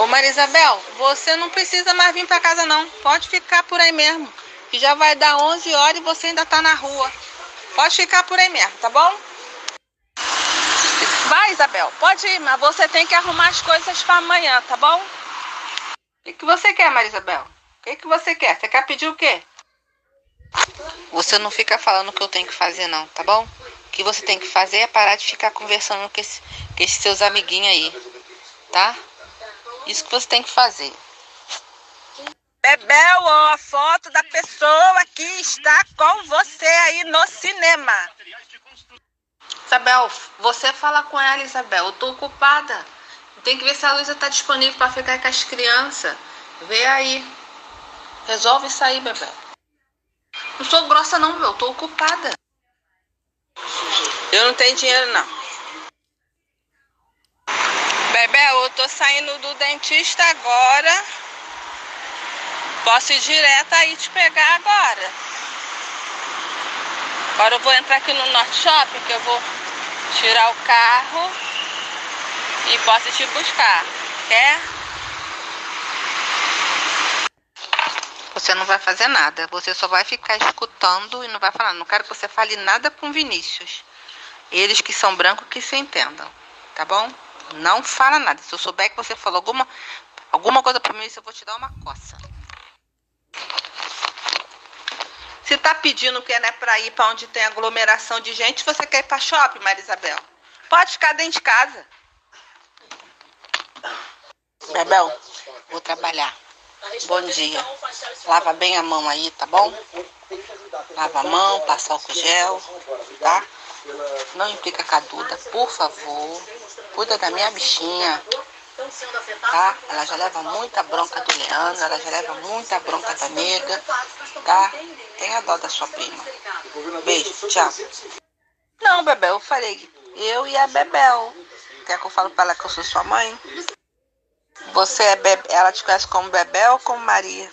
Ô Marisabel, você não precisa mais vir para casa não. Pode ficar por aí mesmo. Que já vai dar 11 horas e você ainda tá na rua. Pode ficar por aí mesmo, tá bom? Vai, Isabel, pode ir, mas você tem que arrumar as coisas para amanhã, tá bom? O que, que você quer, Marisabel? O que, que você quer? Você quer pedir o quê? Você não fica falando o que eu tenho que fazer, não, tá bom? O que você tem que fazer é parar de ficar conversando com, esse, com esses seus amiguinhos aí, tá? Isso que você tem que fazer. Bebel, ó, a foto da pessoa que está com você aí no cinema. Isabel, você fala com ela, Isabel. Eu tô ocupada. Tem que ver se a Luísa tá disponível para ficar com as crianças. Vê aí. Resolve isso aí, Bebel. Não sou grossa não, meu. Eu tô ocupada. Eu não tenho dinheiro, não. Bebel, eu tô saindo do dentista agora. Posso ir direto aí te pegar agora. Agora eu vou entrar aqui no Norte Shopping, que eu vou tirar o carro e posso te buscar. Quer? Você não vai fazer nada. Você só vai ficar escutando e não vai falar. Não quero que você fale nada com Vinícius. Eles que são brancos que se entendam. Tá bom? Não fala nada. Se eu souber que você falou alguma, alguma coisa pra mim, eu vou te dar uma coça. Se tá pedindo que é né, pra ir pra onde tem aglomeração de gente, você quer ir pra shopping, Maria Isabel? Pode ficar dentro de casa. Bebel, vou trabalhar. Bom dia. Lava bem a mão aí, tá bom? Lava a mão, passa álcool gel, tá? Não implica com a Duda, por favor. Cuida da minha bichinha, tá? Ela já leva muita bronca do Leandro, ela já leva muita bronca da nega, tá? Tenha dó da sua prima. Beijo, tchau. Não, Bebel, eu falei, eu e a Bebel. Quer que eu fale pra ela que eu sou sua mãe? Você é Bebe... Ela te conhece como Bebel ou como Maria?